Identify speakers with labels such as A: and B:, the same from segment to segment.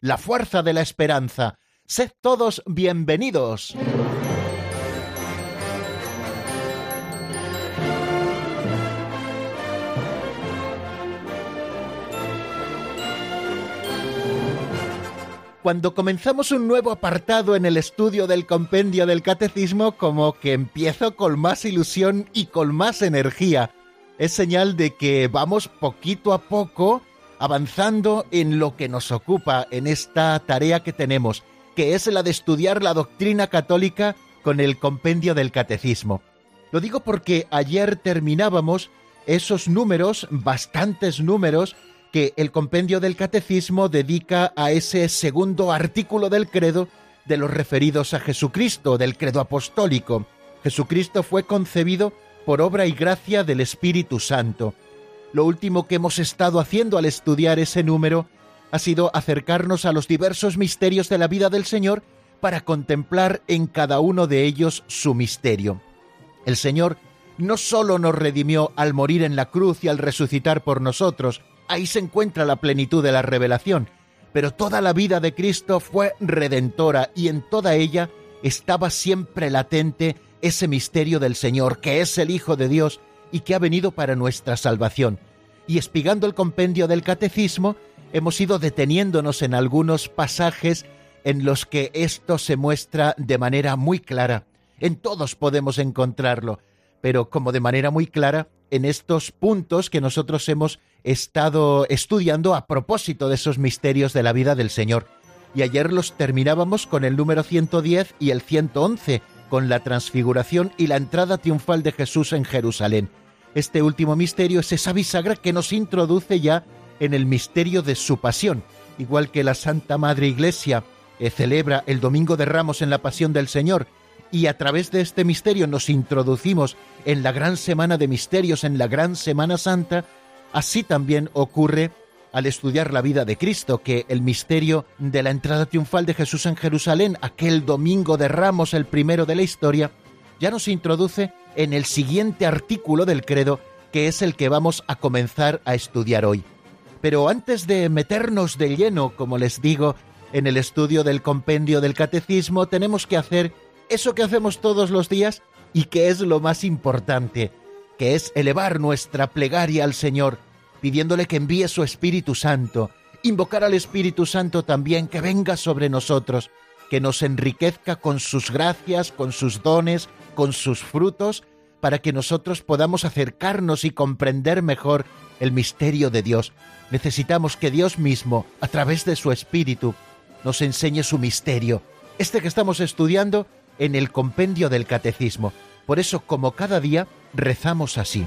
A: la fuerza de la esperanza. Sed todos bienvenidos. cuando comenzamos un nuevo apartado en el estudio del compendio del catecismo, como que empiezo con más ilusión y con más energía. Es señal de que vamos poquito a poco avanzando en lo que nos ocupa en esta tarea que tenemos, que es la de estudiar la doctrina católica con el compendio del catecismo. Lo digo porque ayer terminábamos esos números, bastantes números, que el compendio del catecismo dedica a ese segundo artículo del credo de los referidos a Jesucristo, del credo apostólico. Jesucristo fue concebido por obra y gracia del Espíritu Santo. Lo último que hemos estado haciendo al estudiar ese número ha sido acercarnos a los diversos misterios de la vida del Señor para contemplar en cada uno de ellos su misterio. El Señor no sólo nos redimió al morir en la cruz y al resucitar por nosotros, Ahí se encuentra la plenitud de la revelación. Pero toda la vida de Cristo fue redentora y en toda ella estaba siempre latente ese misterio del Señor, que es el Hijo de Dios y que ha venido para nuestra salvación. Y espigando el compendio del Catecismo, hemos ido deteniéndonos en algunos pasajes en los que esto se muestra de manera muy clara. En todos podemos encontrarlo, pero como de manera muy clara en estos puntos que nosotros hemos estado estudiando a propósito de esos misterios de la vida del Señor. Y ayer los terminábamos con el número 110 y el 111, con la transfiguración y la entrada triunfal de Jesús en Jerusalén. Este último misterio es esa bisagra que nos introduce ya en el misterio de su pasión, igual que la Santa Madre Iglesia eh, celebra el Domingo de Ramos en la Pasión del Señor y a través de este misterio nos introducimos en la gran semana de misterios, en la gran Semana Santa, así también ocurre al estudiar la vida de Cristo, que el misterio de la entrada triunfal de Jesús en Jerusalén, aquel domingo de Ramos, el primero de la historia, ya nos introduce en el siguiente artículo del credo, que es el que vamos a comenzar a estudiar hoy. Pero antes de meternos de lleno, como les digo, en el estudio del compendio del catecismo, tenemos que hacer eso que hacemos todos los días y que es lo más importante, que es elevar nuestra plegaria al Señor, pidiéndole que envíe su Espíritu Santo, invocar al Espíritu Santo también que venga sobre nosotros, que nos enriquezca con sus gracias, con sus dones, con sus frutos, para que nosotros podamos acercarnos y comprender mejor el misterio de Dios. Necesitamos que Dios mismo, a través de su Espíritu, nos enseñe su misterio. Este que estamos estudiando en el compendio del catecismo. Por eso, como cada día, rezamos así.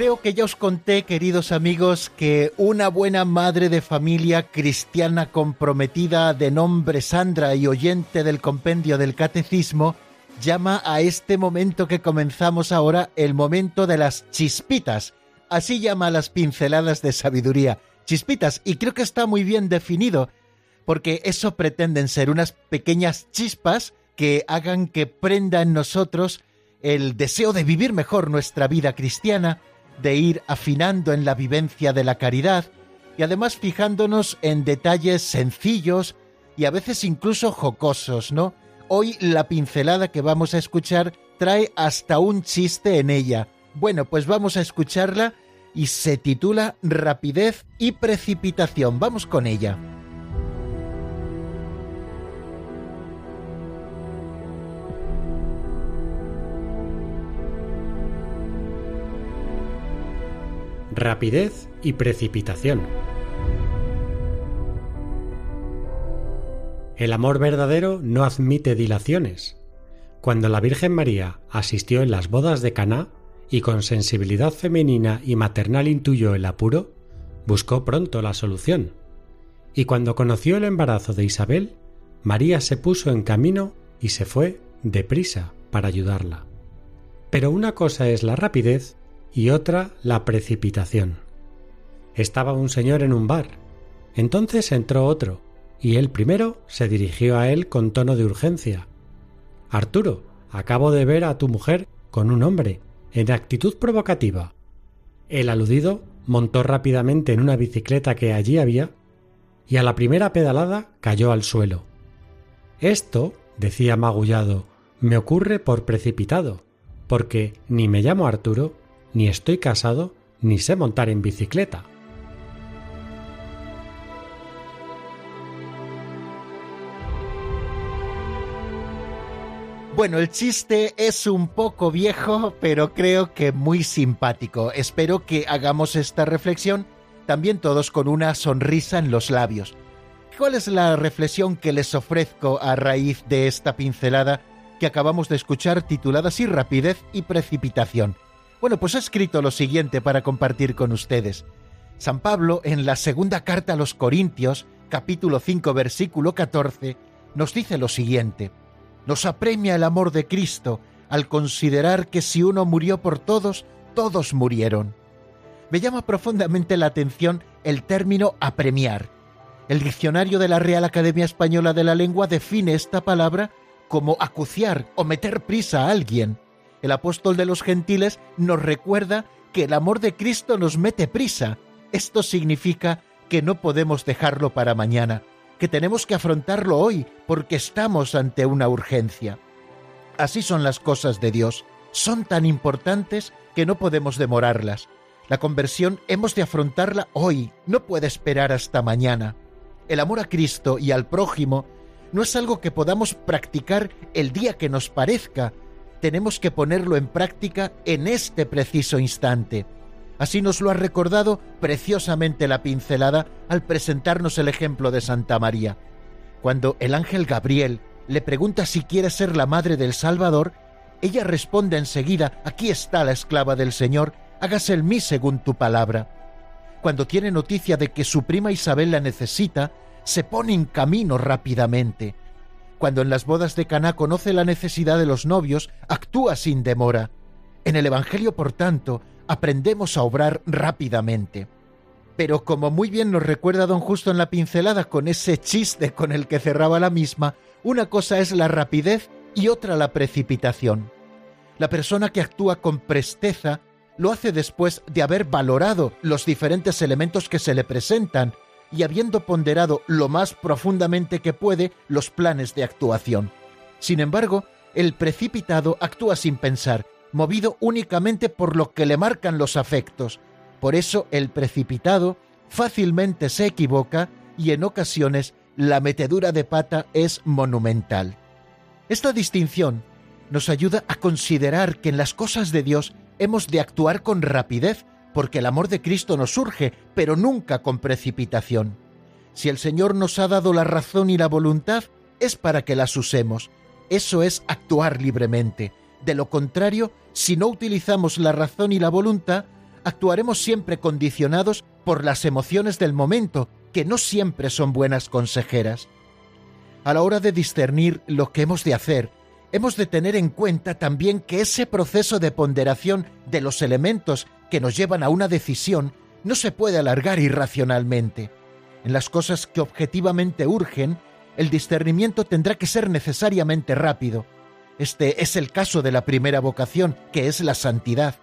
A: Creo que ya os conté, queridos amigos, que una buena madre de familia cristiana comprometida de nombre Sandra y oyente del compendio del catecismo llama a este momento que comenzamos ahora el momento de las chispitas. Así llama las pinceladas de sabiduría. Chispitas, y creo que está muy bien definido, porque eso pretenden ser unas pequeñas chispas que hagan que prenda en nosotros el deseo de vivir mejor nuestra vida cristiana, de ir afinando en la vivencia de la caridad y además fijándonos en detalles sencillos y a veces incluso jocosos, ¿no? Hoy la pincelada que vamos a escuchar trae hasta un chiste en ella. Bueno, pues vamos a escucharla y se titula Rapidez y precipitación. Vamos con ella.
B: Rapidez y precipitación. El amor verdadero no admite dilaciones. Cuando la Virgen María asistió en las bodas de Caná y con sensibilidad femenina y maternal intuyó el apuro, buscó pronto la solución. Y cuando conoció el embarazo de Isabel, María se puso en camino y se fue deprisa para ayudarla. Pero una cosa es la rapidez y otra la precipitación. Estaba un señor en un bar. Entonces entró otro, y el primero se dirigió a él con tono de urgencia. Arturo, acabo de ver a tu mujer con un hombre, en actitud provocativa. El aludido montó rápidamente en una bicicleta que allí había, y a la primera pedalada cayó al suelo. Esto, decía magullado, me ocurre por precipitado, porque ni me llamo Arturo, ni estoy casado, ni sé montar en bicicleta.
A: Bueno, el chiste es un poco viejo, pero creo que muy simpático. Espero que hagamos esta reflexión también todos con una sonrisa en los labios. ¿Cuál es la reflexión que les ofrezco a raíz de esta pincelada que acabamos de escuchar titulada así Rapidez y Precipitación? Bueno, pues he escrito lo siguiente para compartir con ustedes. San Pablo, en la segunda carta a los Corintios, capítulo 5, versículo 14, nos dice lo siguiente. Nos apremia el amor de Cristo al considerar que si uno murió por todos, todos murieron. Me llama profundamente la atención el término apremiar. El diccionario de la Real Academia Española de la Lengua define esta palabra como acuciar o meter prisa a alguien el apóstol de los gentiles nos recuerda que el amor de Cristo nos mete prisa. Esto significa que no podemos dejarlo para mañana, que tenemos que afrontarlo hoy porque estamos ante una urgencia. Así son las cosas de Dios, son tan importantes que no podemos demorarlas. La conversión hemos de afrontarla hoy, no puede esperar hasta mañana. El amor a Cristo y al prójimo no es algo que podamos practicar el día que nos parezca, tenemos que ponerlo en práctica en este preciso instante. Así nos lo ha recordado preciosamente la pincelada al presentarnos el ejemplo de Santa María. Cuando el ángel Gabriel le pregunta si quiere ser la madre del Salvador, ella responde enseguida, aquí está la esclava del Señor, hágase el mí según tu palabra. Cuando tiene noticia de que su prima Isabel la necesita, se pone en camino rápidamente cuando en las bodas de Caná conoce la necesidad de los novios, actúa sin demora. En el Evangelio, por tanto, aprendemos a obrar rápidamente. Pero como muy bien nos recuerda don Justo en la pincelada con ese chiste con el que cerraba la misma, una cosa es la rapidez y otra la precipitación. La persona que actúa con presteza lo hace después de haber valorado los diferentes elementos que se le presentan y habiendo ponderado lo más profundamente que puede los planes de actuación. Sin embargo, el precipitado actúa sin pensar, movido únicamente por lo que le marcan los afectos. Por eso el precipitado fácilmente se equivoca y en ocasiones la metedura de pata es monumental. Esta distinción nos ayuda a considerar que en las cosas de Dios hemos de actuar con rapidez porque el amor de Cristo nos surge, pero nunca con precipitación. Si el Señor nos ha dado la razón y la voluntad, es para que las usemos. Eso es actuar libremente. De lo contrario, si no utilizamos la razón y la voluntad, actuaremos siempre condicionados por las emociones del momento, que no siempre son buenas consejeras. A la hora de discernir lo que hemos de hacer, hemos de tener en cuenta también que ese proceso de ponderación de los elementos que nos llevan a una decisión no se puede alargar irracionalmente. En las cosas que objetivamente urgen, el discernimiento tendrá que ser necesariamente rápido. Este es el caso de la primera vocación, que es la santidad.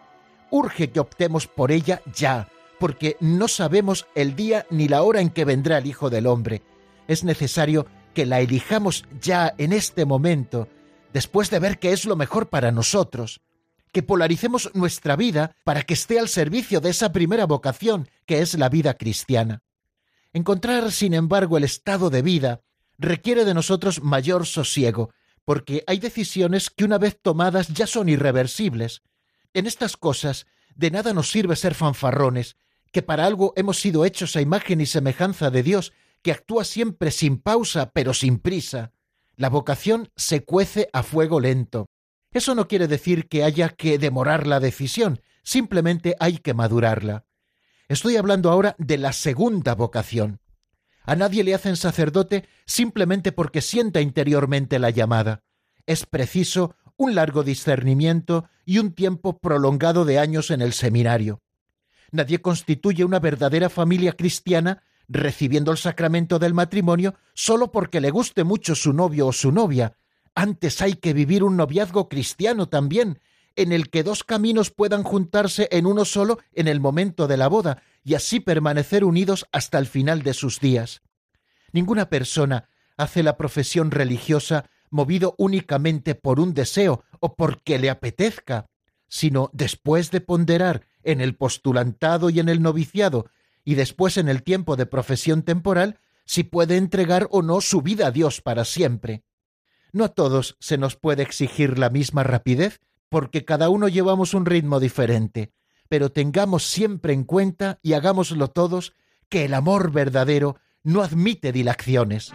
A: Urge que optemos por ella ya, porque no sabemos el día ni la hora en que vendrá el Hijo del Hombre. Es necesario que la elijamos ya en este momento, después de ver que es lo mejor para nosotros que polaricemos nuestra vida para que esté al servicio de esa primera vocación, que es la vida cristiana. Encontrar, sin embargo, el estado de vida requiere de nosotros mayor sosiego, porque hay decisiones que una vez tomadas ya son irreversibles. En estas cosas de nada nos sirve ser fanfarrones, que para algo hemos sido hechos a imagen y semejanza de Dios, que actúa siempre sin pausa pero sin prisa. La vocación se cuece a fuego lento. Eso no quiere decir que haya que demorar la decisión, simplemente hay que madurarla. Estoy hablando ahora de la segunda vocación. A nadie le hacen sacerdote simplemente porque sienta interiormente la llamada. Es preciso un largo discernimiento y un tiempo prolongado de años en el seminario. Nadie constituye una verdadera familia cristiana recibiendo el sacramento del matrimonio solo porque le guste mucho su novio o su novia, antes hay que vivir un noviazgo cristiano también, en el que dos caminos puedan juntarse en uno solo en el momento de la boda, y así permanecer unidos hasta el final de sus días. Ninguna persona hace la profesión religiosa movido únicamente por un deseo o porque le apetezca, sino después de ponderar en el postulantado y en el noviciado, y después en el tiempo de profesión temporal, si puede entregar o no su vida a Dios para siempre. No a todos se nos puede exigir la misma rapidez, porque cada uno llevamos un ritmo diferente, pero tengamos siempre en cuenta y hagámoslo todos que el amor verdadero no admite dilaciones.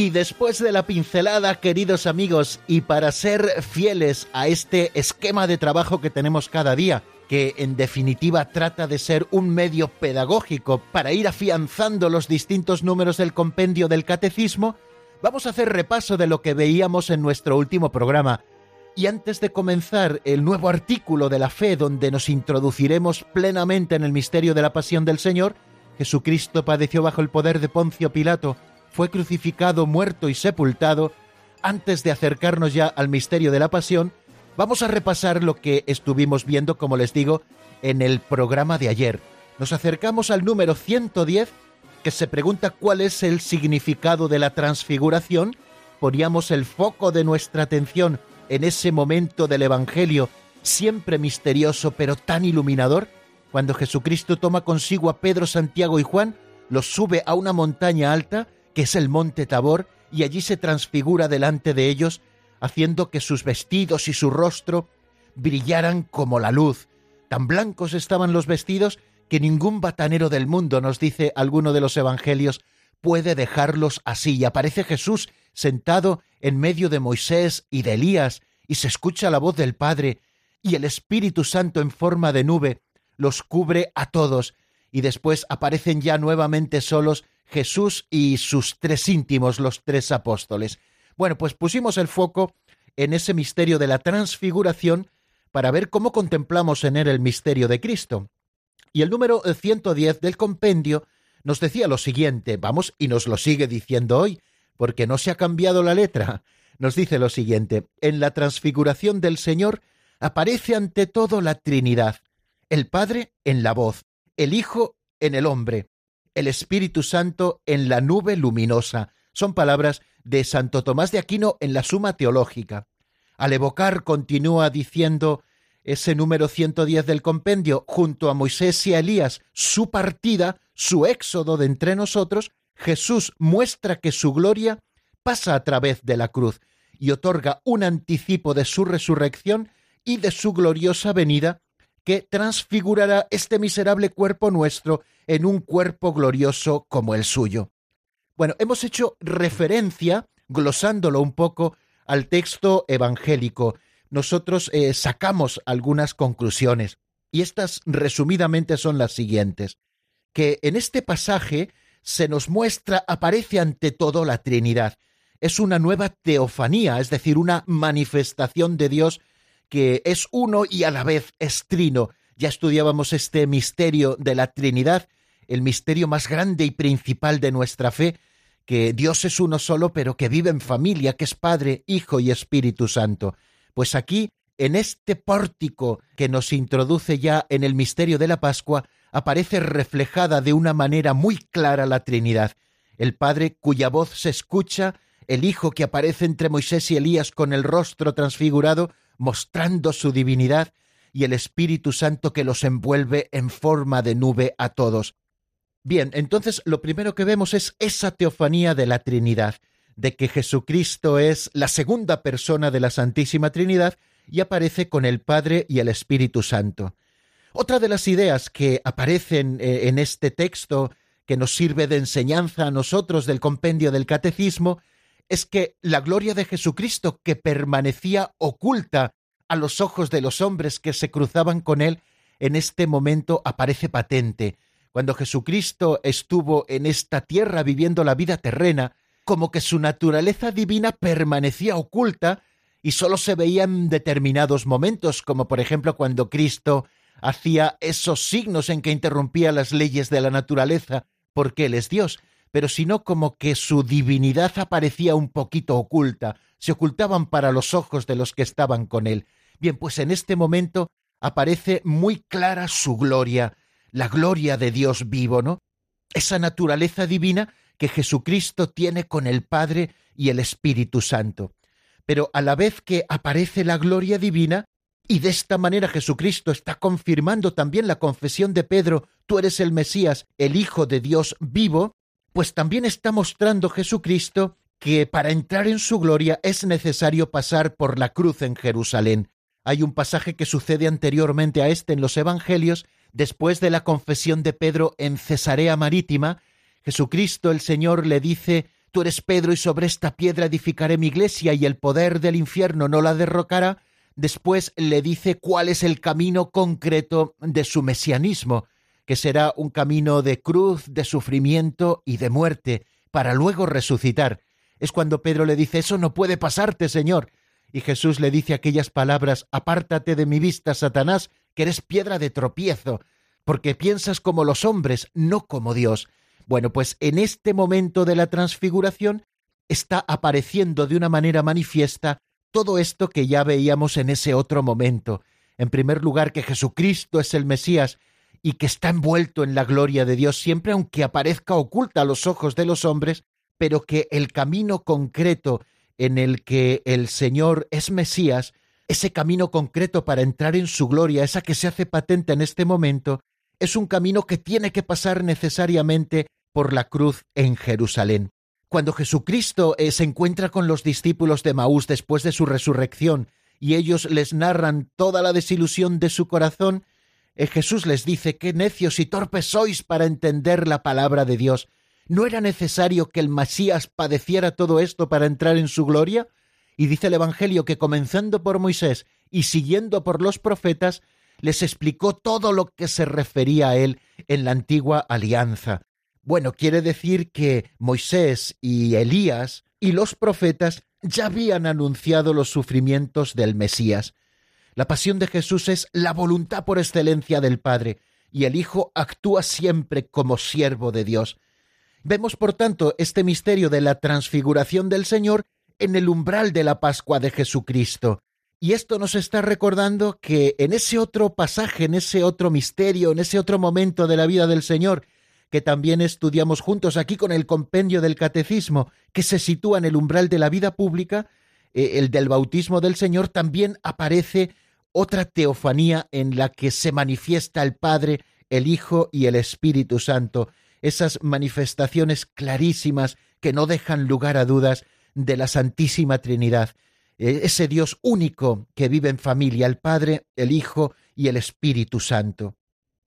A: Y después de la pincelada, queridos amigos, y para ser fieles a este esquema de trabajo que tenemos cada día, que en definitiva trata de ser un medio pedagógico para ir afianzando los distintos números del compendio del catecismo, vamos a hacer repaso de lo que veíamos en nuestro último programa. Y antes de comenzar el nuevo artículo de la fe donde nos introduciremos plenamente en el misterio de la pasión del Señor, Jesucristo padeció bajo el poder de Poncio Pilato, fue crucificado, muerto y sepultado, antes de acercarnos ya al misterio de la pasión, vamos a repasar lo que estuvimos viendo, como les digo, en el programa de ayer. Nos acercamos al número 110, que se pregunta cuál es el significado de la transfiguración. Poníamos el foco de nuestra atención en ese momento del Evangelio, siempre misterioso pero tan iluminador, cuando Jesucristo toma consigo a Pedro, Santiago y Juan, los sube a una montaña alta, que es el monte Tabor, y allí se transfigura delante de ellos, haciendo que sus vestidos y su rostro brillaran como la luz. Tan blancos estaban los vestidos que ningún batanero del mundo, nos dice alguno de los evangelios, puede dejarlos así. Y aparece Jesús sentado en medio de Moisés y de Elías, y se escucha la voz del Padre, y el Espíritu Santo en forma de nube los cubre a todos, y después aparecen ya nuevamente solos Jesús y sus tres íntimos, los tres apóstoles. Bueno, pues pusimos el foco en ese misterio de la transfiguración para ver cómo contemplamos en él el misterio de Cristo. Y el número 110 del compendio nos decía lo siguiente, vamos, y nos lo sigue diciendo hoy, porque no se ha cambiado la letra. Nos dice lo siguiente, en la transfiguración del Señor aparece ante todo la Trinidad, el Padre en la voz, el Hijo en el hombre, el Espíritu Santo en la nube luminosa. Son palabras de Santo Tomás de Aquino en la Suma Teológica. Al evocar, continúa diciendo ese número 110 del compendio, junto a Moisés y a Elías, su partida, su éxodo de entre nosotros, Jesús muestra que su gloria pasa a través de la cruz y otorga un anticipo de su resurrección y de su gloriosa venida que transfigurará este miserable cuerpo nuestro en un cuerpo glorioso como el suyo. Bueno, hemos hecho referencia, glosándolo un poco, al texto evangélico. Nosotros eh, sacamos algunas conclusiones. Y estas resumidamente son las siguientes, que en este pasaje se nos muestra, aparece ante todo la Trinidad. Es una nueva teofanía, es decir, una manifestación de Dios que es uno y a la vez es trino. Ya estudiábamos este misterio de la Trinidad, el misterio más grande y principal de nuestra fe, que Dios es uno solo, pero que vive en familia, que es Padre, Hijo y Espíritu Santo. Pues aquí, en este pórtico que nos introduce ya en el misterio de la Pascua, aparece reflejada de una manera muy clara la Trinidad, el Padre cuya voz se escucha, el Hijo que aparece entre Moisés y Elías con el rostro transfigurado, mostrando su divinidad, y el Espíritu Santo que los envuelve en forma de nube a todos. Bien, entonces lo primero que vemos es esa teofanía de la Trinidad, de que Jesucristo es la segunda persona de la Santísima Trinidad y aparece con el Padre y el Espíritu Santo. Otra de las ideas que aparecen eh, en este texto que nos sirve de enseñanza a nosotros del compendio del catecismo es que la gloria de Jesucristo que permanecía oculta a los ojos de los hombres que se cruzaban con él, en este momento aparece patente. Cuando Jesucristo estuvo en esta tierra viviendo la vida terrena, como que su naturaleza divina permanecía oculta y sólo se veía en determinados momentos, como por ejemplo cuando Cristo hacía esos signos en que interrumpía las leyes de la naturaleza, porque Él es Dios, pero sino como que su divinidad aparecía un poquito oculta, se ocultaban para los ojos de los que estaban con Él. Bien, pues en este momento aparece muy clara su gloria, la gloria de Dios vivo, ¿no? Esa naturaleza divina que Jesucristo tiene con el Padre y el Espíritu Santo. Pero a la vez que aparece la gloria divina, y de esta manera Jesucristo está confirmando también la confesión de Pedro, tú eres el Mesías, el Hijo de Dios vivo, pues también está mostrando Jesucristo que para entrar en su gloria es necesario pasar por la cruz en Jerusalén. Hay un pasaje que sucede anteriormente a este en los Evangelios, después de la confesión de Pedro en Cesarea Marítima, Jesucristo el Señor le dice, Tú eres Pedro y sobre esta piedra edificaré mi iglesia y el poder del infierno no la derrocará, después le dice cuál es el camino concreto de su mesianismo, que será un camino de cruz, de sufrimiento y de muerte, para luego resucitar. Es cuando Pedro le dice, eso no puede pasarte, Señor. Y Jesús le dice aquellas palabras, apártate de mi vista, Satanás, que eres piedra de tropiezo, porque piensas como los hombres, no como Dios. Bueno, pues en este momento de la transfiguración está apareciendo de una manera manifiesta todo esto que ya veíamos en ese otro momento. En primer lugar, que Jesucristo es el Mesías y que está envuelto en la gloria de Dios siempre, aunque aparezca oculta a los ojos de los hombres, pero que el camino concreto en el que el Señor es Mesías, ese camino concreto para entrar en su gloria, esa que se hace patente en este momento, es un camino que tiene que pasar necesariamente por la cruz en Jerusalén. Cuando Jesucristo eh, se encuentra con los discípulos de Maús después de su resurrección y ellos les narran toda la desilusión de su corazón, eh, Jesús les dice, qué necios y torpes sois para entender la palabra de Dios. ¿No era necesario que el Masías padeciera todo esto para entrar en su gloria? Y dice el Evangelio que comenzando por Moisés y siguiendo por los profetas, les explicó todo lo que se refería a él en la antigua alianza. Bueno, quiere decir que Moisés y Elías y los profetas ya habían anunciado los sufrimientos del Mesías. La pasión de Jesús es la voluntad por excelencia del Padre, y el Hijo actúa siempre como siervo de Dios. Vemos, por tanto, este misterio de la transfiguración del Señor en el umbral de la Pascua de Jesucristo. Y esto nos está recordando que en ese otro pasaje, en ese otro misterio, en ese otro momento de la vida del Señor, que también estudiamos juntos aquí con el compendio del catecismo, que se sitúa en el umbral de la vida pública, eh, el del bautismo del Señor, también aparece otra teofanía en la que se manifiesta el Padre, el Hijo y el Espíritu Santo, esas manifestaciones clarísimas que no dejan lugar a dudas de la Santísima Trinidad, eh, ese Dios único que vive en familia, el Padre, el Hijo y el Espíritu Santo.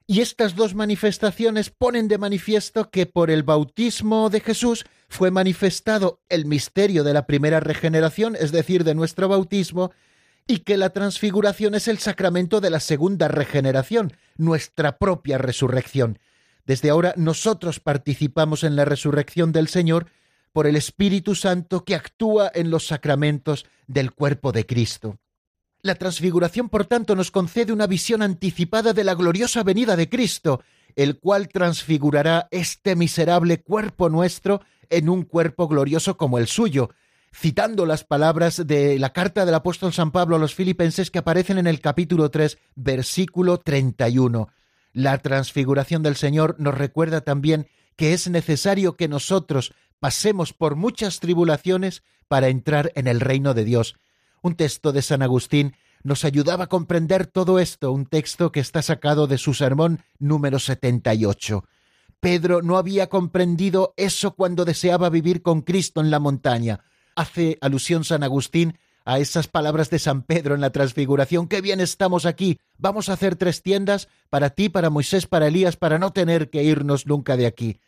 A: Y estas dos manifestaciones ponen de manifiesto que por el bautismo de Jesús fue manifestado el misterio de la primera regeneración, es decir, de nuestro bautismo, y que la transfiguración es el sacramento de la segunda regeneración, nuestra propia resurrección. Desde ahora nosotros participamos en la resurrección del Señor por el Espíritu Santo que actúa en los sacramentos del cuerpo de Cristo. La transfiguración, por tanto, nos concede una visión anticipada de la gloriosa venida de Cristo, el cual transfigurará este miserable cuerpo nuestro en un cuerpo glorioso como el suyo, citando las palabras de la carta del apóstol San Pablo a los filipenses que aparecen en el capítulo 3, versículo 31. La transfiguración del Señor nos recuerda también que es necesario que nosotros pasemos por muchas tribulaciones para entrar en el reino de Dios. Un texto de San Agustín nos ayudaba a comprender todo esto, un texto que está sacado de su sermón número 78. Pedro no había comprendido eso cuando deseaba vivir con Cristo en la montaña. Hace alusión San Agustín a esas palabras de San Pedro en la transfiguración. Qué bien estamos aquí. Vamos a hacer tres tiendas para ti, para Moisés, para Elías, para no tener que irnos nunca de aquí.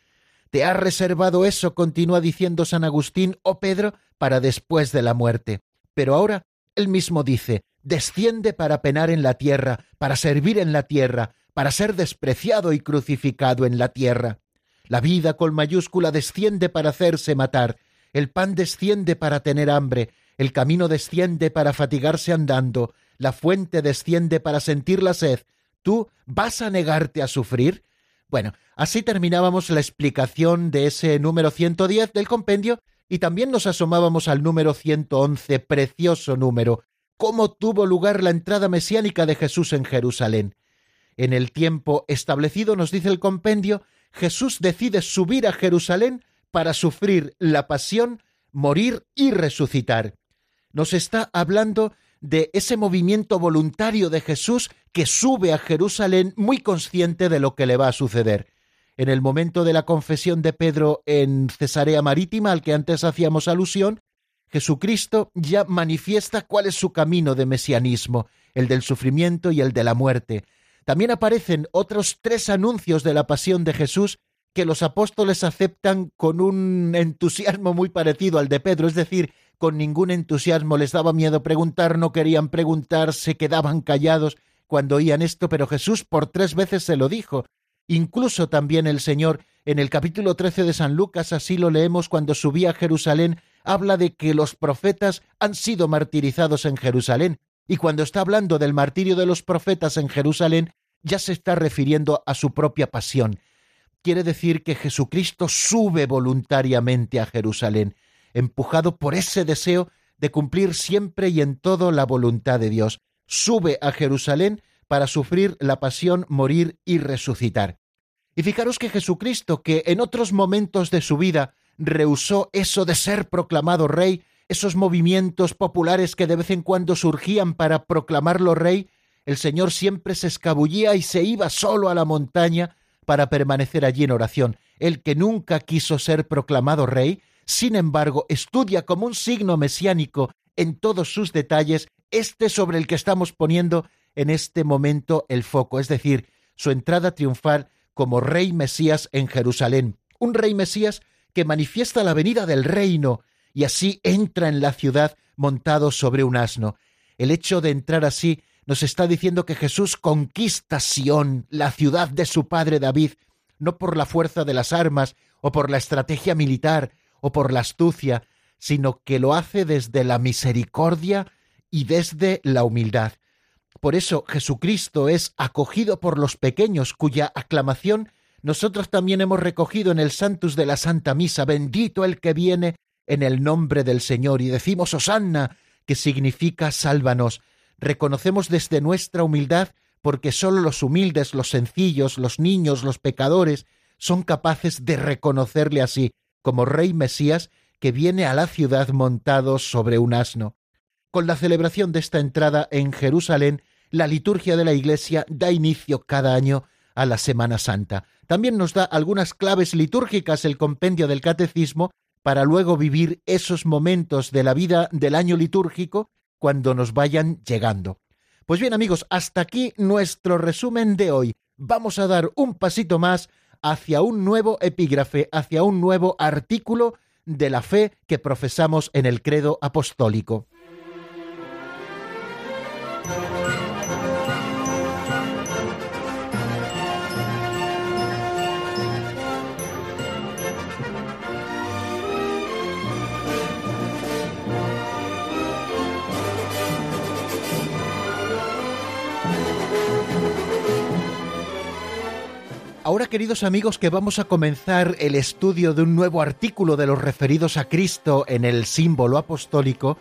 A: Te ha reservado eso, continúa diciendo San Agustín, oh Pedro, para después de la muerte. Pero ahora él mismo dice, desciende para penar en la tierra, para servir en la tierra, para ser despreciado y crucificado en la tierra. La vida con mayúscula desciende para hacerse matar, el pan desciende para tener hambre, el camino desciende para fatigarse andando, la fuente desciende para sentir la sed. ¿Tú vas a negarte a sufrir? Bueno, así terminábamos la explicación de ese número 110 del compendio y también nos asomábamos al número 111, precioso número, cómo tuvo lugar la entrada mesiánica de Jesús en Jerusalén. En el tiempo establecido, nos dice el compendio, Jesús decide subir a Jerusalén para sufrir la pasión, morir y resucitar. Nos está hablando de ese movimiento voluntario de Jesús que sube a Jerusalén muy consciente de lo que le va a suceder. En el momento de la confesión de Pedro en Cesarea Marítima, al que antes hacíamos alusión, Jesucristo ya manifiesta cuál es su camino de mesianismo, el del sufrimiento y el de la muerte. También aparecen otros tres anuncios de la pasión de Jesús que los apóstoles aceptan con un entusiasmo muy parecido al de Pedro, es decir, con ningún entusiasmo les daba miedo preguntar, no querían preguntar, se quedaban callados cuando oían esto, pero Jesús por tres veces se lo dijo. Incluso también el Señor, en el capítulo 13 de San Lucas, así lo leemos cuando subía a Jerusalén, habla de que los profetas han sido martirizados en Jerusalén, y cuando está hablando del martirio de los profetas en Jerusalén, ya se está refiriendo a su propia pasión. Quiere decir que Jesucristo sube voluntariamente a Jerusalén, empujado por ese deseo de cumplir siempre y en todo la voluntad de Dios. Sube a Jerusalén para sufrir la pasión, morir y resucitar. Y fijaros que Jesucristo, que en otros momentos de su vida rehusó eso de ser proclamado rey, esos movimientos populares que de vez en cuando surgían para proclamarlo rey, el Señor siempre se escabullía y se iba solo a la montaña para permanecer allí en oración. El que nunca quiso ser proclamado rey, sin embargo, estudia como un signo mesiánico en todos sus detalles este sobre el que estamos poniendo en este momento el foco, es decir, su entrada triunfal como rey Mesías en Jerusalén. Un rey Mesías que manifiesta la venida del reino y así entra en la ciudad montado sobre un asno. El hecho de entrar así nos está diciendo que Jesús conquista Sión, la ciudad de su padre David, no por la fuerza de las armas o por la estrategia militar o por la astucia, sino que lo hace desde la misericordia y desde la humildad. Por eso Jesucristo es acogido por los pequeños cuya aclamación nosotros también hemos recogido en el Santus de la Santa Misa, bendito el que viene en el nombre del Señor, y decimos Osanna, que significa sálvanos. Reconocemos desde nuestra humildad, porque sólo los humildes, los sencillos, los niños, los pecadores, son capaces de reconocerle así, como Rey Mesías, que viene a la ciudad montado sobre un asno. Con la celebración de esta entrada en Jerusalén, la liturgia de la Iglesia da inicio cada año a la Semana Santa. También nos da algunas claves litúrgicas el compendio del Catecismo para luego vivir esos momentos de la vida del año litúrgico cuando nos vayan llegando. Pues bien amigos, hasta aquí nuestro resumen de hoy. Vamos a dar un pasito más hacia un nuevo epígrafe, hacia un nuevo artículo de la fe que profesamos en el credo apostólico. Ahora, queridos amigos, que vamos a comenzar el estudio de un nuevo artículo de los referidos a Cristo en el símbolo apostólico,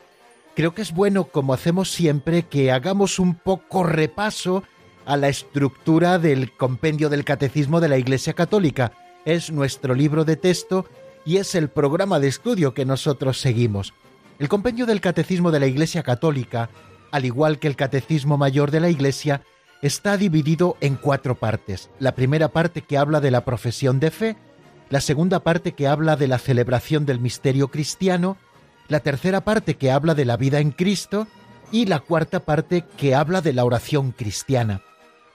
A: creo que es bueno, como hacemos siempre, que hagamos un poco repaso a la estructura del compendio del Catecismo de la Iglesia Católica. Es nuestro libro de texto y es el programa de estudio que nosotros seguimos. El compendio del Catecismo de la Iglesia Católica, al igual que el Catecismo Mayor de la Iglesia, está dividido en cuatro partes. La primera parte que habla de la profesión de fe, la segunda parte que habla de la celebración del misterio cristiano, la tercera parte que habla de la vida en Cristo y la cuarta parte que habla de la oración cristiana.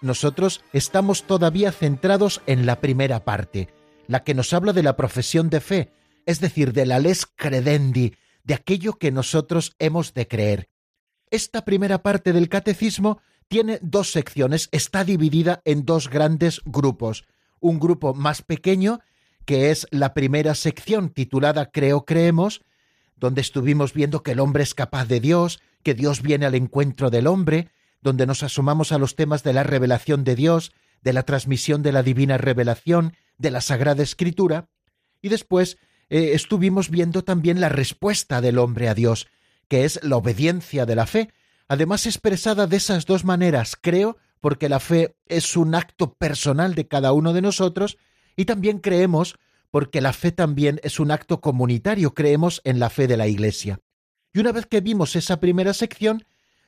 A: Nosotros estamos todavía centrados en la primera parte, la que nos habla de la profesión de fe, es decir, de la les credendi, de aquello que nosotros hemos de creer. Esta primera parte del catecismo tiene dos secciones, está dividida en dos grandes grupos. Un grupo más pequeño, que es la primera sección titulada Creo, creemos, donde estuvimos viendo que el hombre es capaz de Dios, que Dios viene al encuentro del hombre, donde nos asomamos a los temas de la revelación de Dios, de la transmisión de la divina revelación, de la Sagrada Escritura, y después eh, estuvimos viendo también la respuesta del hombre a Dios, que es la obediencia de la fe, además expresada de esas dos maneras, creo, porque la fe es un acto personal de cada uno de nosotros, y también creemos porque la fe también es un acto comunitario, creemos en la fe de la Iglesia. Y una vez que vimos esa primera sección,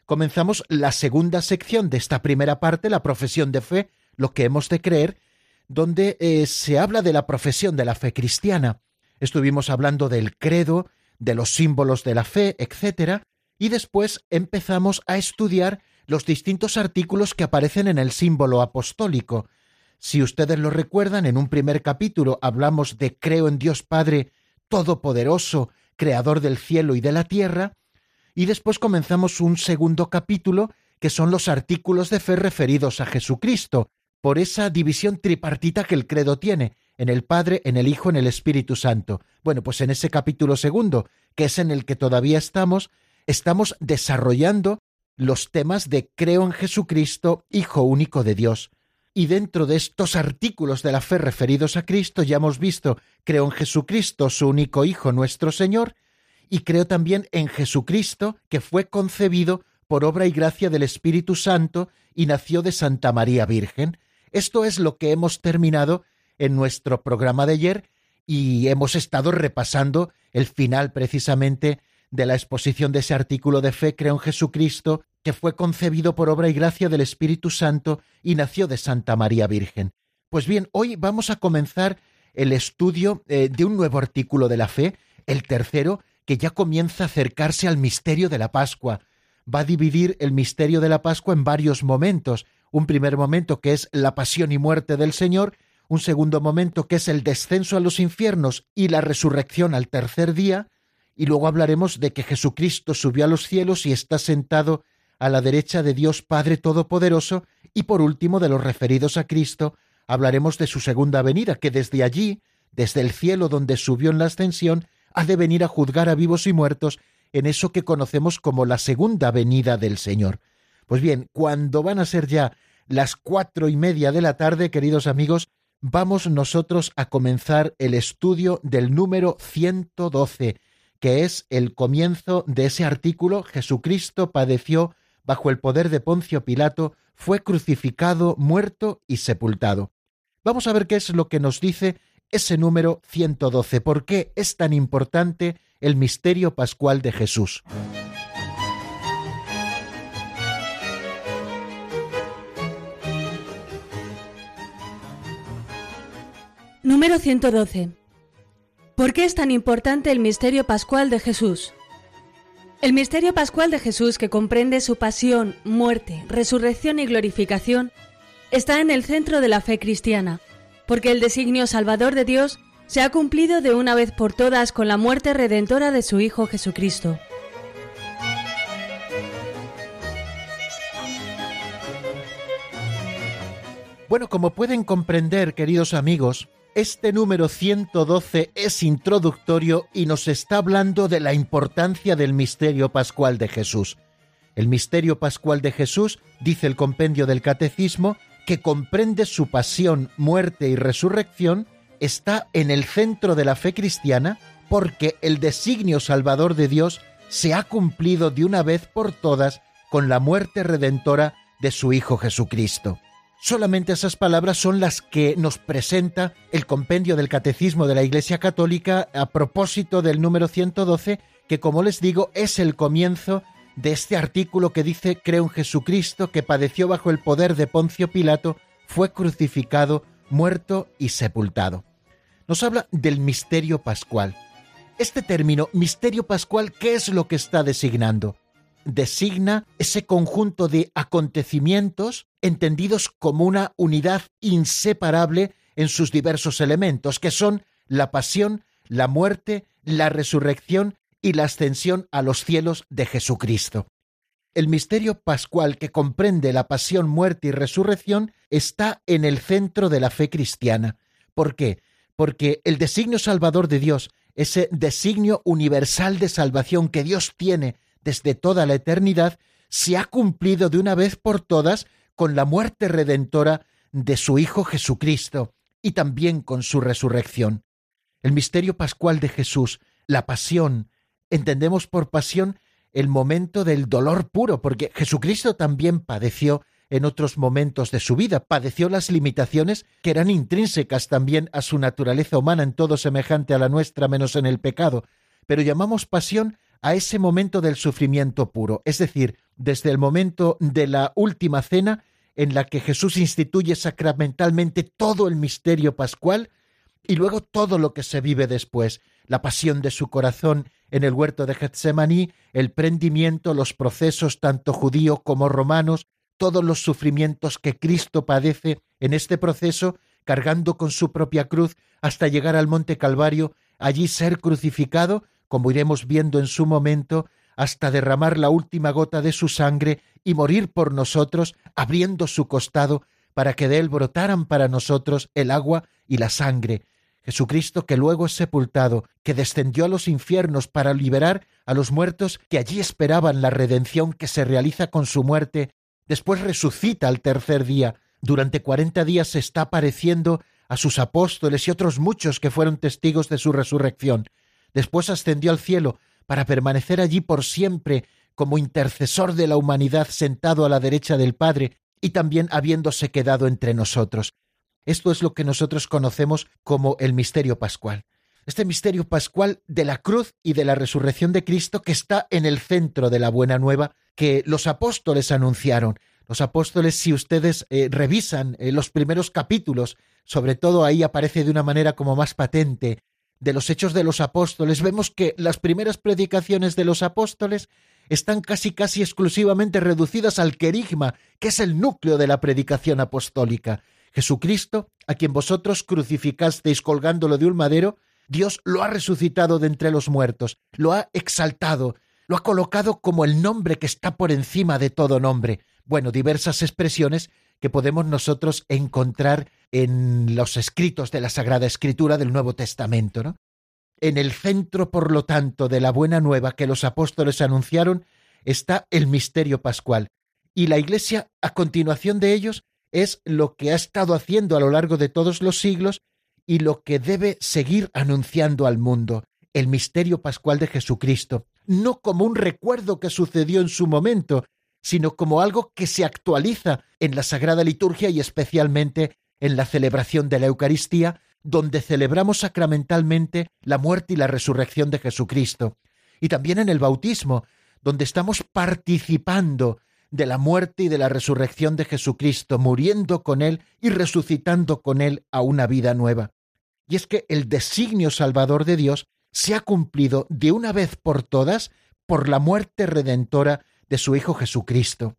A: comenzamos la segunda sección de esta primera parte, la profesión de fe, lo que hemos de creer, donde eh, se habla de la profesión de la fe cristiana. Estuvimos hablando del credo, de los símbolos de la fe, etc. Y después empezamos a estudiar los distintos artículos que aparecen en el símbolo apostólico, si ustedes lo recuerdan, en un primer capítulo hablamos de creo en Dios Padre Todopoderoso, Creador del cielo y de la tierra, y después comenzamos un segundo capítulo que son los artículos de fe referidos a Jesucristo, por esa división tripartita que el credo tiene, en el Padre, en el Hijo, en el Espíritu Santo. Bueno, pues en ese capítulo segundo, que es en el que todavía estamos, estamos desarrollando los temas de creo en Jesucristo, Hijo único de Dios. Y dentro de estos artículos de la fe referidos a Cristo ya hemos visto, creo en Jesucristo, su único Hijo, nuestro Señor, y creo también en Jesucristo, que fue concebido por obra y gracia del Espíritu Santo y nació de Santa María Virgen. Esto es lo que hemos terminado en nuestro programa de ayer y hemos estado repasando el final precisamente de la exposición de ese artículo de fe, creo en Jesucristo, que fue concebido por obra y gracia del Espíritu Santo y nació de Santa María Virgen. Pues bien, hoy vamos a comenzar el estudio eh, de un nuevo artículo de la fe, el tercero, que ya comienza a acercarse al misterio de la Pascua. Va a dividir el misterio de la Pascua en varios momentos. Un primer momento que es la pasión y muerte del Señor, un segundo momento que es el descenso a los infiernos y la resurrección al tercer día, y luego hablaremos de que Jesucristo subió a los cielos y está sentado a la derecha de Dios Padre Todopoderoso, y por último de los referidos a Cristo, hablaremos de su segunda venida, que desde allí, desde el cielo donde subió en la ascensión, ha de venir a juzgar a vivos y muertos en eso que conocemos como la segunda venida del Señor. Pues bien, cuando van a ser ya las cuatro y media de la tarde, queridos amigos, vamos nosotros a comenzar el estudio del número 112, que es el comienzo de ese artículo Jesucristo padeció bajo el poder de Poncio Pilato, fue crucificado, muerto y sepultado. Vamos a ver qué es lo que nos dice ese número 112, por qué es tan importante el misterio pascual de Jesús.
C: Número 112. ¿Por qué es tan importante el misterio pascual de Jesús? El misterio pascual de Jesús, que comprende su pasión, muerte, resurrección y glorificación, está en el centro de la fe cristiana, porque el designio salvador de Dios se ha cumplido de una vez por todas con la muerte redentora de su Hijo Jesucristo.
A: Bueno, como pueden comprender, queridos amigos, este número 112 es introductorio y nos está hablando de la importancia del misterio pascual de Jesús. El misterio pascual de Jesús, dice el compendio del Catecismo, que comprende su pasión, muerte y resurrección, está en el centro de la fe cristiana porque el designio salvador de Dios se ha cumplido de una vez por todas con la muerte redentora de su Hijo Jesucristo. Solamente esas palabras son las que nos presenta el compendio del Catecismo de la Iglesia Católica a propósito del número 112, que como les digo es el comienzo de este artículo que dice Creo en Jesucristo, que padeció bajo el poder de Poncio Pilato, fue crucificado, muerto y sepultado. Nos habla del misterio pascual. Este término, misterio pascual, ¿qué es lo que está designando? Designa ese conjunto de acontecimientos entendidos como una unidad inseparable en sus diversos elementos, que son la pasión, la muerte, la resurrección y la ascensión a los cielos de Jesucristo. El misterio pascual que comprende la pasión, muerte y resurrección está en el centro de la fe cristiana. ¿Por qué? Porque el designio salvador de Dios, ese designio universal de salvación que Dios tiene desde toda la eternidad, se ha cumplido de una vez por todas con la muerte redentora de su Hijo Jesucristo y también con su resurrección. El misterio pascual de Jesús, la pasión, entendemos por pasión el momento del dolor puro, porque Jesucristo también padeció en otros momentos de su vida, padeció las limitaciones que eran intrínsecas también a su naturaleza humana en todo semejante a la nuestra menos en el pecado, pero llamamos pasión a ese momento del sufrimiento puro, es decir, desde el momento de la última cena en la que Jesús instituye sacramentalmente todo el misterio pascual y luego todo lo que se vive después, la pasión de su corazón en el huerto de Getsemaní, el prendimiento, los procesos tanto judío como romanos, todos los sufrimientos que Cristo padece en este proceso, cargando con su propia cruz hasta llegar al monte Calvario, allí ser crucificado, como iremos viendo en su momento, hasta derramar la última gota de su sangre y morir por nosotros, abriendo su costado, para que de él brotaran para nosotros el agua y la sangre, Jesucristo que luego es sepultado, que descendió a los infiernos para liberar a los muertos que allí esperaban la redención que se realiza con su muerte, después resucita al tercer día, durante cuarenta días se está apareciendo a sus apóstoles y otros muchos que fueron testigos de su resurrección, después ascendió al cielo para permanecer allí por siempre como intercesor de la humanidad sentado a la derecha del Padre y también habiéndose quedado entre nosotros. Esto es lo que nosotros conocemos como el misterio pascual. Este misterio pascual de la cruz y de la resurrección de Cristo que está en el centro de la buena nueva que los apóstoles anunciaron. Los apóstoles, si ustedes eh, revisan eh, los primeros capítulos, sobre todo ahí aparece de una manera como más patente, de los hechos de los apóstoles, vemos que las primeras predicaciones de los apóstoles están casi casi exclusivamente reducidas al querigma, que es el núcleo de la predicación apostólica. Jesucristo, a quien vosotros crucificasteis colgándolo de un madero, Dios lo ha resucitado de entre los muertos, lo ha exaltado, lo ha colocado como el nombre que está por encima de todo nombre. Bueno, diversas expresiones que podemos nosotros encontrar en los escritos de la Sagrada Escritura del Nuevo Testamento, ¿no? En el centro, por lo tanto, de la buena nueva que los apóstoles anunciaron está el misterio pascual, y la Iglesia, a continuación de ellos, es lo que ha estado haciendo a lo largo de todos los siglos y lo que debe seguir anunciando al mundo, el misterio pascual de Jesucristo, no como un recuerdo que sucedió en su momento, sino como algo que se actualiza en la Sagrada Liturgia y especialmente en la celebración de la Eucaristía, donde celebramos sacramentalmente la muerte y la resurrección de Jesucristo, y también en el bautismo, donde estamos participando de la muerte y de la resurrección de Jesucristo, muriendo con Él y resucitando con Él a una vida nueva. Y es que el designio salvador de Dios se ha cumplido de una vez por todas por la muerte redentora de su Hijo Jesucristo.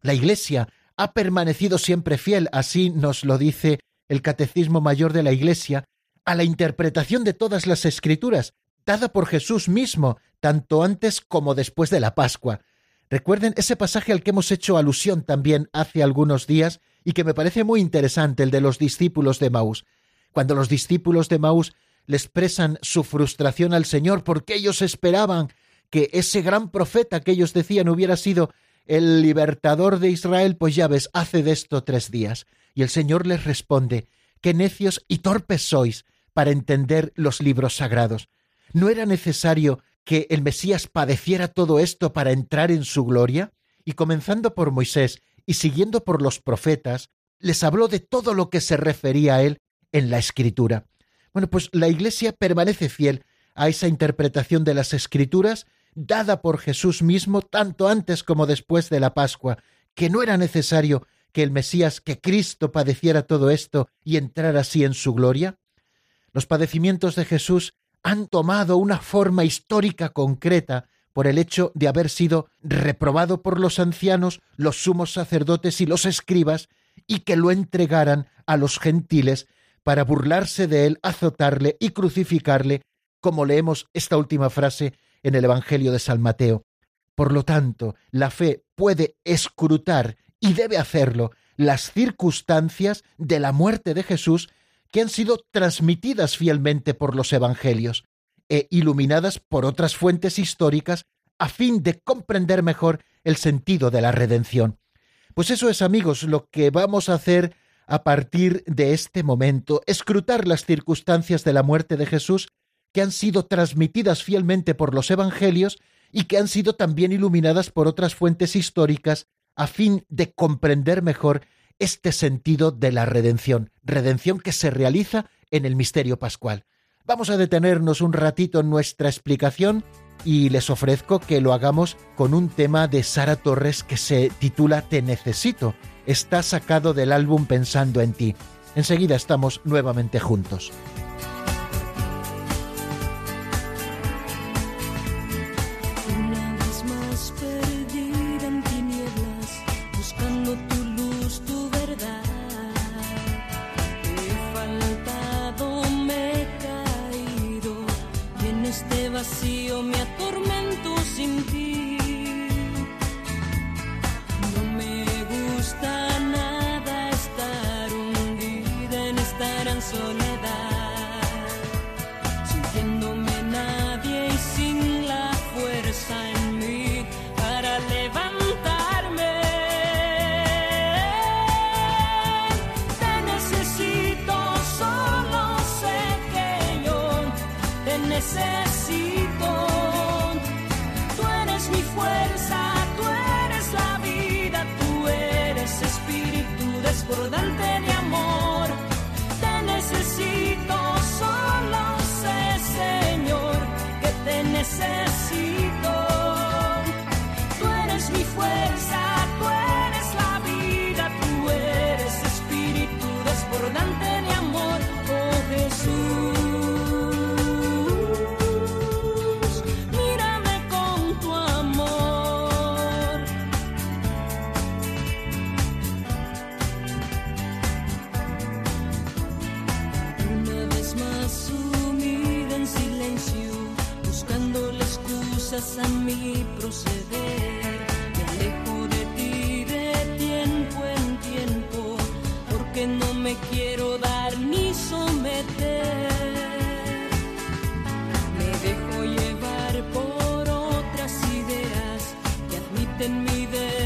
A: La Iglesia ha permanecido siempre fiel, así nos lo dice el Catecismo Mayor de la Iglesia, a la interpretación de todas las Escrituras, dada por Jesús mismo, tanto antes como después de la Pascua. Recuerden ese pasaje al que hemos hecho alusión también hace algunos días y que me parece muy interesante, el de los discípulos de Maús. Cuando los discípulos de Maús le expresan su frustración al Señor porque ellos esperaban que ese gran profeta que ellos decían hubiera sido el libertador de Israel, pues ya ves, hace de esto tres días. Y el Señor les responde, qué necios y torpes sois para entender los libros sagrados. ¿No era necesario que el Mesías padeciera todo esto para entrar en su gloria? Y comenzando por Moisés y siguiendo por los profetas, les habló de todo lo que se refería a él en la Escritura. Bueno, pues la Iglesia permanece fiel a esa interpretación de las Escrituras dada por Jesús mismo tanto antes como después de la Pascua, que no era necesario que el Mesías, que Cristo padeciera todo esto y entrara así en su gloria? Los padecimientos de Jesús han tomado una forma histórica concreta por el hecho de haber sido reprobado por los ancianos, los sumos sacerdotes y los escribas, y que lo entregaran a los gentiles para burlarse de él, azotarle y crucificarle, como leemos esta última frase en el Evangelio de San Mateo. Por lo tanto, la fe puede escrutar y debe hacerlo las circunstancias de la muerte de Jesús que han sido transmitidas fielmente por los Evangelios e iluminadas por otras fuentes históricas a fin de comprender mejor el sentido de la redención. Pues eso es, amigos, lo que vamos a hacer a partir de este momento, escrutar las circunstancias de la muerte de Jesús que han sido transmitidas fielmente por los Evangelios y que han sido también iluminadas por otras fuentes históricas a fin de comprender mejor este sentido de la redención, redención que se realiza en el misterio pascual. Vamos a detenernos un ratito en nuestra explicación y les ofrezco que lo hagamos con un tema de Sara Torres que se titula Te necesito. Está sacado del álbum Pensando en ti. Enseguida estamos nuevamente juntos.
D: desbordante. a mi proceder. Me alejo de ti de tiempo en tiempo, porque no me quiero dar ni someter. Me dejo llevar por otras ideas que admiten mi derecho.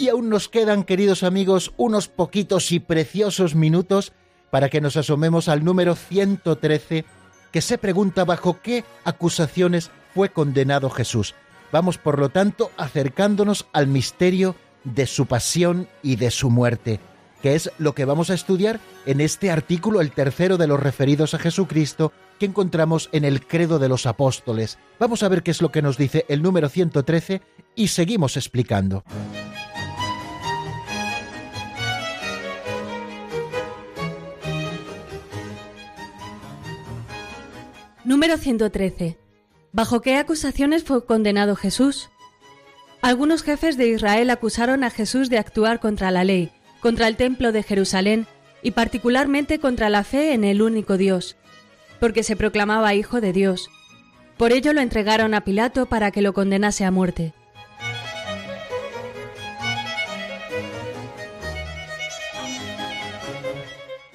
A: Y aún nos quedan, queridos amigos, unos poquitos y preciosos minutos para que nos asomemos al número 113, que se pregunta bajo qué acusaciones fue condenado Jesús. Vamos, por lo tanto, acercándonos al misterio de su pasión y de su muerte. que es lo que vamos a estudiar en este artículo, el tercero de los referidos a Jesucristo, que encontramos en el Credo de los Apóstoles. Vamos a ver qué es lo que nos dice el número 113 y seguimos explicando.
C: Número 113. ¿Bajo qué acusaciones fue condenado Jesús? Algunos jefes de Israel acusaron a Jesús de actuar contra la ley, contra el templo de Jerusalén y particularmente contra la fe en el único Dios, porque se proclamaba hijo de Dios. Por ello lo entregaron a Pilato para que lo condenase a muerte.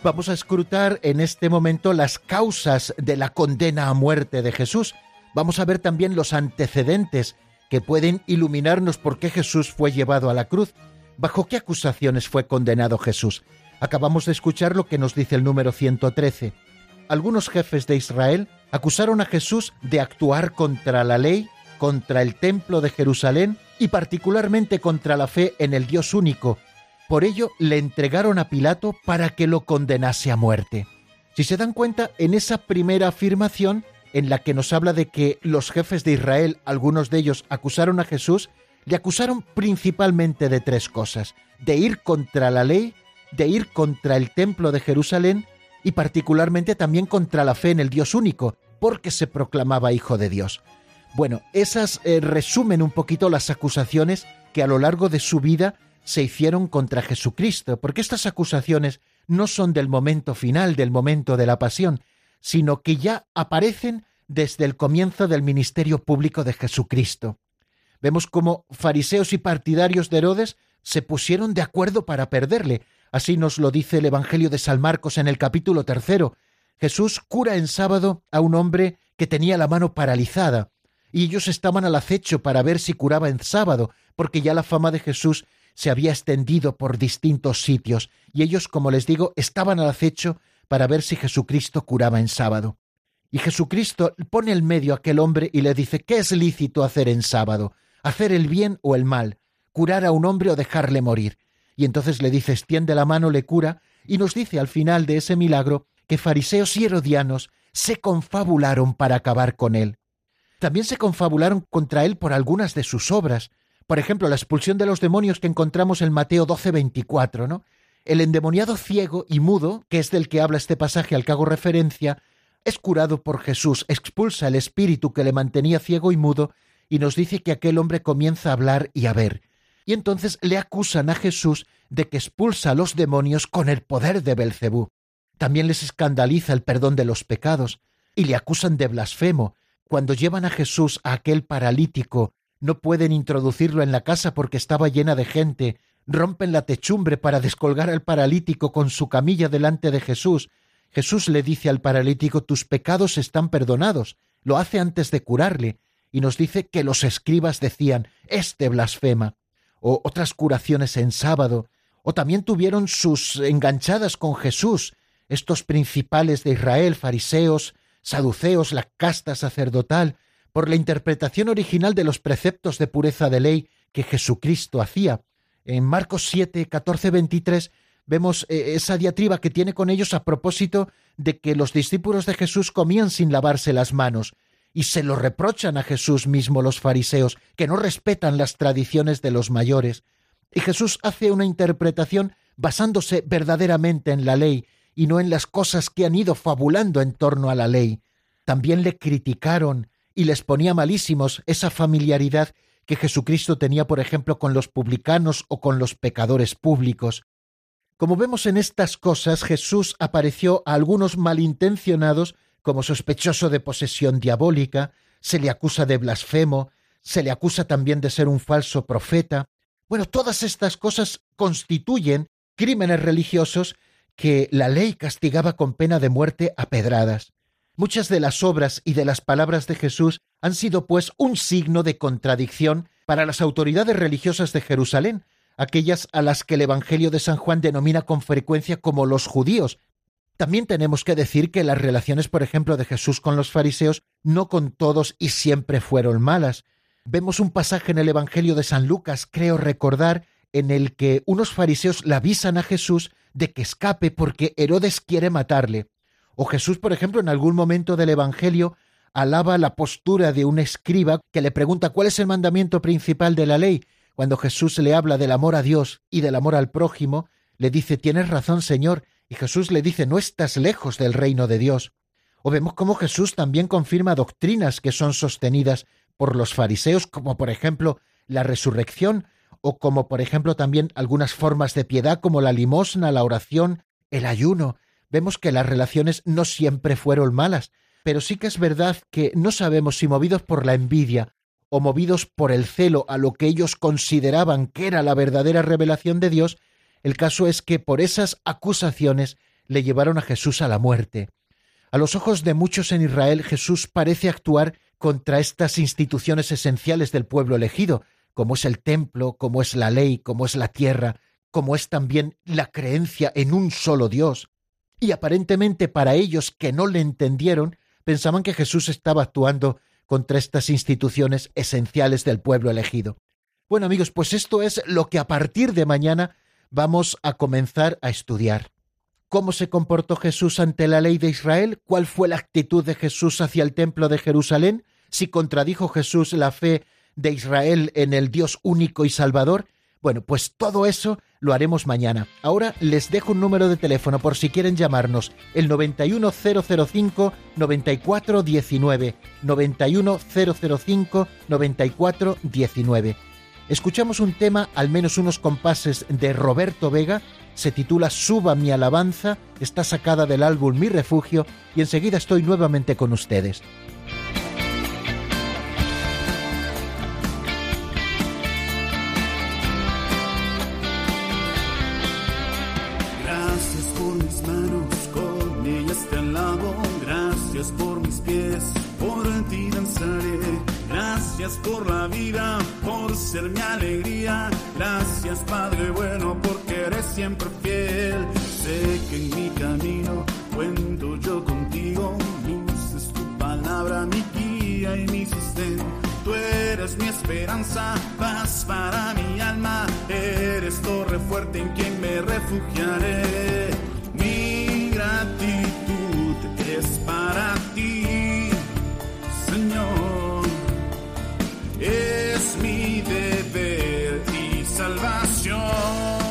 A: Vamos a escrutar en este momento las causas de la condena a muerte de Jesús. Vamos a ver también los antecedentes que pueden iluminarnos por qué Jesús fue llevado a la cruz, bajo qué acusaciones fue condenado Jesús. Acabamos de escuchar lo que nos dice el número 113. Algunos jefes de Israel acusaron a Jesús de actuar contra la ley, contra el templo de Jerusalén y particularmente contra la fe en el Dios único, por ello le entregaron a Pilato para que lo condenase a muerte. Si se dan cuenta, en esa primera afirmación, en la que nos habla de que los jefes de Israel, algunos de ellos, acusaron a Jesús, le acusaron principalmente de tres cosas, de ir contra la ley, de ir contra el templo de Jerusalén y particularmente también contra la fe en el Dios único, porque se proclamaba hijo de Dios. Bueno, esas eh, resumen un poquito las acusaciones que a lo largo de su vida se hicieron contra Jesucristo, porque estas acusaciones no son del momento final, del momento de la pasión, sino que ya aparecen desde el comienzo del ministerio público de Jesucristo. Vemos cómo fariseos y partidarios de Herodes se pusieron de acuerdo para perderle. Así nos lo dice el Evangelio de San Marcos en el capítulo tercero. Jesús cura en sábado a un hombre que tenía la mano paralizada, y ellos estaban al acecho para ver si curaba en sábado, porque ya la fama de Jesús se había extendido por distintos sitios, y ellos, como les digo, estaban al acecho para ver si Jesucristo curaba en sábado. Y Jesucristo pone en medio a aquel hombre y le dice, ¿qué es lícito hacer en sábado? ¿Hacer el bien o el mal? ¿Curar a un hombre o dejarle morir? Y entonces le dice, extiende la mano, le cura, y nos dice al final de ese milagro que fariseos y herodianos se confabularon para acabar con él. También se confabularon contra él por algunas de sus obras, por ejemplo, la expulsión de los demonios que encontramos en Mateo 12, 24, ¿no? El endemoniado ciego y mudo, que es del que habla este pasaje al que hago referencia, es curado por Jesús, expulsa el espíritu que le mantenía ciego y mudo, y nos dice que aquel hombre comienza a hablar y a ver. Y entonces le acusan a Jesús de que expulsa a los demonios con el poder de Belcebú. También les escandaliza el perdón de los pecados, y le acusan de blasfemo, cuando llevan a Jesús a aquel paralítico no pueden introducirlo en la casa porque estaba llena de gente, rompen la techumbre para descolgar al paralítico con su camilla delante de Jesús. Jesús le dice al paralítico tus pecados están perdonados, lo hace antes de curarle, y nos dice que los escribas decían este blasfema, o otras curaciones en sábado, o también tuvieron sus enganchadas con Jesús, estos principales de Israel, fariseos, saduceos, la casta sacerdotal, por la interpretación original de los preceptos de pureza de ley que Jesucristo hacía. En Marcos 7, 14, 23 vemos eh, esa diatriba que tiene con ellos a propósito de que los discípulos de Jesús comían sin lavarse las manos, y se lo reprochan a Jesús mismo los fariseos, que no respetan las tradiciones de los mayores. Y Jesús hace una interpretación basándose verdaderamente en la ley y no en las cosas que han ido fabulando en torno a la ley. También le criticaron y les ponía malísimos esa familiaridad que Jesucristo tenía, por ejemplo, con los publicanos o con los pecadores públicos. Como vemos en estas cosas, Jesús apareció a algunos malintencionados como sospechoso de posesión diabólica, se le acusa de blasfemo, se le acusa también de ser un falso profeta. Bueno, todas estas cosas constituyen crímenes religiosos que la ley castigaba con pena de muerte a pedradas. Muchas de las obras y de las palabras de Jesús han sido pues un signo de contradicción para las autoridades religiosas de Jerusalén, aquellas a las que el Evangelio de San Juan denomina con frecuencia como los judíos. También tenemos que decir que las relaciones, por ejemplo, de Jesús con los fariseos no con todos y siempre fueron malas. Vemos un pasaje en el Evangelio de San Lucas, creo recordar, en el que unos fariseos le avisan a Jesús de que escape porque Herodes quiere matarle. O Jesús, por ejemplo, en algún momento del Evangelio alaba la postura de un escriba que le pregunta cuál es el mandamiento principal de la ley. Cuando Jesús le habla del amor a Dios y del amor al prójimo, le dice, tienes razón, Señor, y Jesús le dice, no estás lejos del reino de Dios. O vemos cómo Jesús también confirma doctrinas que son sostenidas por los fariseos, como por ejemplo la resurrección, o como por ejemplo también algunas formas de piedad como la limosna, la oración, el ayuno. Vemos que las relaciones no siempre fueron malas, pero sí que es verdad que no sabemos si movidos por la envidia o movidos por el celo a lo que ellos consideraban que era la verdadera revelación de Dios, el caso es que por esas acusaciones le llevaron a Jesús a la muerte. A los ojos de muchos en Israel, Jesús parece actuar contra estas instituciones esenciales del pueblo elegido, como es el templo, como es la ley, como es la tierra, como es también la creencia en un solo Dios. Y aparentemente para ellos que no le entendieron, pensaban que Jesús estaba actuando contra estas instituciones esenciales del pueblo elegido. Bueno amigos, pues esto es lo que a partir de mañana vamos a comenzar a estudiar. ¿Cómo se comportó Jesús ante la ley de Israel? ¿Cuál fue la actitud de Jesús hacia el templo de Jerusalén? ¿Si contradijo Jesús la fe de Israel en el Dios único y salvador? Bueno, pues todo eso lo haremos mañana. Ahora les dejo un número de teléfono por si quieren llamarnos, el 91005 9419, 91005 9419. Escuchamos un tema, al menos unos compases de Roberto Vega, se titula Suba mi alabanza, está sacada del álbum Mi refugio y enseguida estoy nuevamente con ustedes.
E: Por la vida, por ser mi alegría. Gracias Padre bueno porque eres siempre fiel. Sé que en mi camino cuento yo contigo. Luz es tu palabra, mi guía y mi sostén. Tú eres mi esperanza, paz para mi alma. Eres torre fuerte en quien me refugiaré. Mi gratitud es para ti, Señor es mi deber y salvación.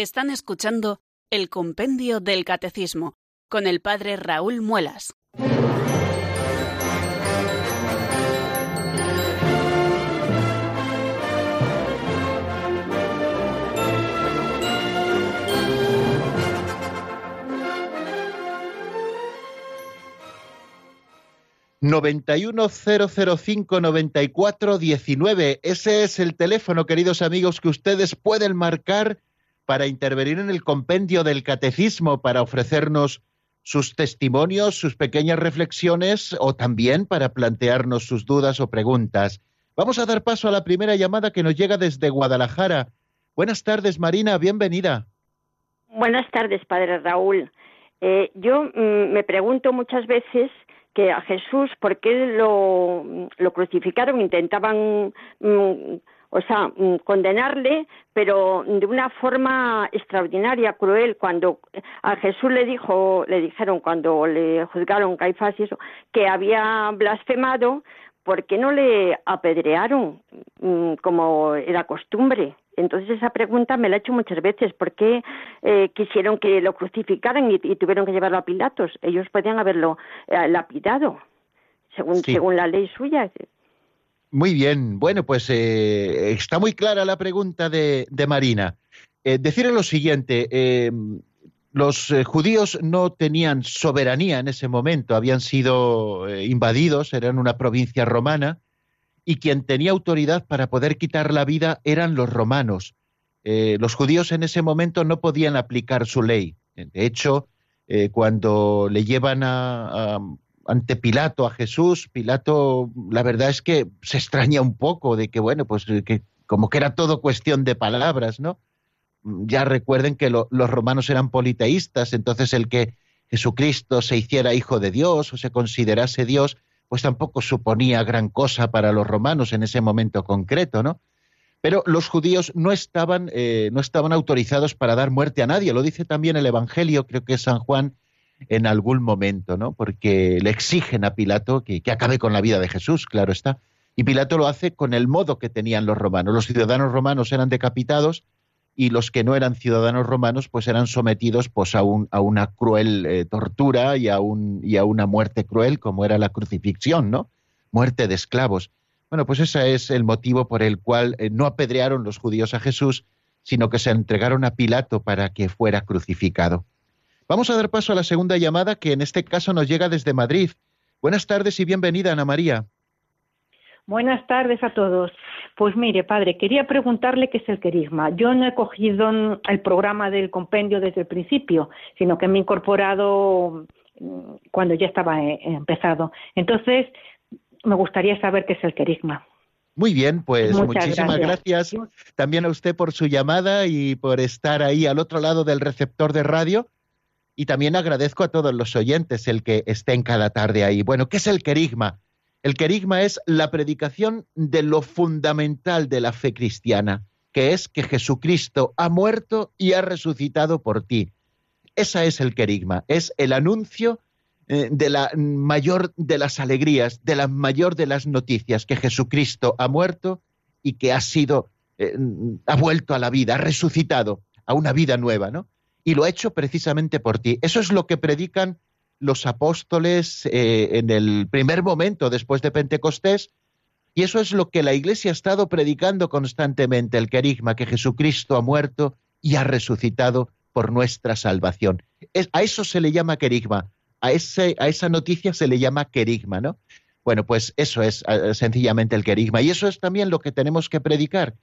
F: Están escuchando el Compendio del Catecismo con el Padre Raúl Muelas.
A: diecinueve. Ese es el teléfono, queridos amigos, que ustedes pueden marcar para intervenir en el compendio del catecismo, para ofrecernos sus testimonios, sus pequeñas reflexiones o también para plantearnos sus dudas o preguntas. Vamos a dar paso a la primera llamada que nos llega desde Guadalajara. Buenas tardes, Marina, bienvenida.
G: Buenas tardes, padre Raúl. Eh, yo mm, me pregunto muchas veces que a Jesús, ¿por qué lo, crucificaron? Intentaban, mm, o sea, mm, condenarle, pero de una forma extraordinaria, cruel. Cuando a Jesús le dijo, le dijeron cuando le juzgaron Caifás y eso, que había blasfemado, ¿por qué no le apedrearon mm, como era costumbre? Entonces esa pregunta me la he hecho muchas veces. ¿Por qué eh, quisieron que lo crucificaran y, tuvieron que llevarlo a Pilatos? Ellos podían haberlo eh, lapidado, según, según la ley suya.
A: Muy bien. Bueno, pues eh, está muy clara la pregunta de, Marina. decirle lo siguiente los eh, judíos no tenían soberanía en ese momento, habían sido eh, invadidos, eran una provincia romana, y quien tenía autoridad para poder quitar la vida eran los romanos. Eh, los judíos en ese momento no podían aplicar su ley. De hecho, cuando le llevan ante Pilato a Jesús, Pilato, la verdad es que se extraña un poco de que, bueno, pues que como que era todo cuestión de palabras, ¿no? ya recuerden que los romanos eran politeístas, entonces el que Jesucristo se hiciera hijo de Dios o se considerase Dios, pues tampoco suponía gran cosa para los romanos en ese momento concreto, ¿no? Pero los judíos no estaban, eh, no estaban autorizados para dar muerte a nadie, lo dice también el Evangelio, creo que San Juan, en algún momento, ¿no? Porque le exigen a Pilato que, que acabe con la vida de Jesús, claro está. Y Pilato lo hace con el modo que tenían los romanos. Los ciudadanos romanos eran decapitados, y los que no eran ciudadanos romanos pues eran sometidos pues a, un, a una cruel eh, tortura y a, un, y a una muerte cruel como era la crucifixión, ¿no? Muerte de esclavos. Bueno, pues ese es el motivo por el cual eh, no apedrearon los judíos a Jesús, sino que se entregaron a Pilato para que fuera crucificado. Vamos a dar paso a la segunda llamada que en este caso nos llega desde Madrid. Buenas tardes y bienvenida, Ana María.
H: Buenas tardes a todos. Pues mire, padre, quería preguntarle qué es el querigma. Yo no he cogido el programa del compendio desde el principio, sino que me he incorporado mm, cuando ya estaba eh, empezado. Entonces, me gustaría saber qué es el querigma.
A: Muy bien, pues muchísimas gracias. también a usted por su llamada y por estar ahí al otro lado del receptor de radio. Y también agradezco a todos los oyentes el que estén cada tarde ahí. Bueno, ¿qué es el querigma? El querigma es la predicación de lo fundamental de la fe cristiana, que es que Jesucristo ha muerto y ha resucitado por ti. Esa es el querigma, es el anuncio eh, de la mayor de las alegrías, de la mayor de las noticias, que Jesucristo ha muerto y que ha sido, eh, ha vuelto a la vida, ha resucitado a una vida nueva, ¿no? Y lo ha hecho precisamente por ti. Eso es lo que predican los apóstoles eh, en el primer momento después de Pentecostés, y eso es lo que la Iglesia ha estado predicando constantemente, el querigma, que Jesucristo ha muerto y ha resucitado por nuestra salvación. a eso se le llama querigma, a, ese, a esa noticia se le llama querigma, ¿no? Bueno, pues eso es eh, sencillamente el querigma, y eso es también lo que tenemos que predicar.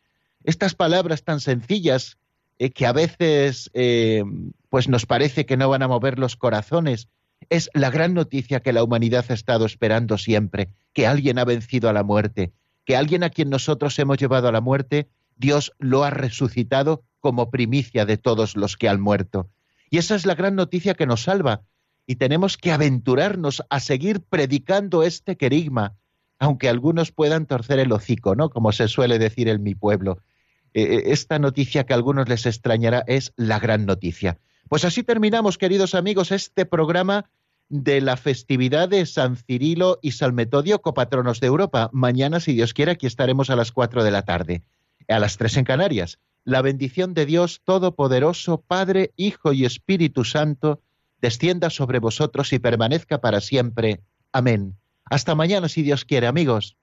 A: Estas palabras tan sencillas eh, que a veces pues nos parece que no van a mover los corazones, es la gran noticia que la humanidad ha estado esperando siempre, que alguien ha vencido a la muerte, que alguien a quien nosotros hemos llevado a la muerte, Dios lo ha resucitado como primicia de todos los que han muerto. Y esa es la gran noticia que nos salva. Y tenemos que aventurarnos a seguir predicando este querigma, aunque algunos puedan torcer el hocico, ¿no? Como se suele decir en mi pueblo. Eh, eh, esta noticia que a algunos les extrañará es la gran noticia. Pues así terminamos, queridos amigos, este programa de la festividad de San Cirilo y San Metodio, copatronos de Europa. Mañana, si Dios quiere, aquí estaremos a las cuatro de la tarde, a las tres en Canarias. La bendición de Dios Todopoderoso, Padre, Hijo y Espíritu Santo, descienda sobre vosotros y permanezca para siempre. Amén. Hasta mañana, si Dios quiere, amigos.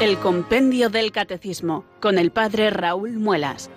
F: El Compendio del Catecismo con el Padre Raúl Muelas.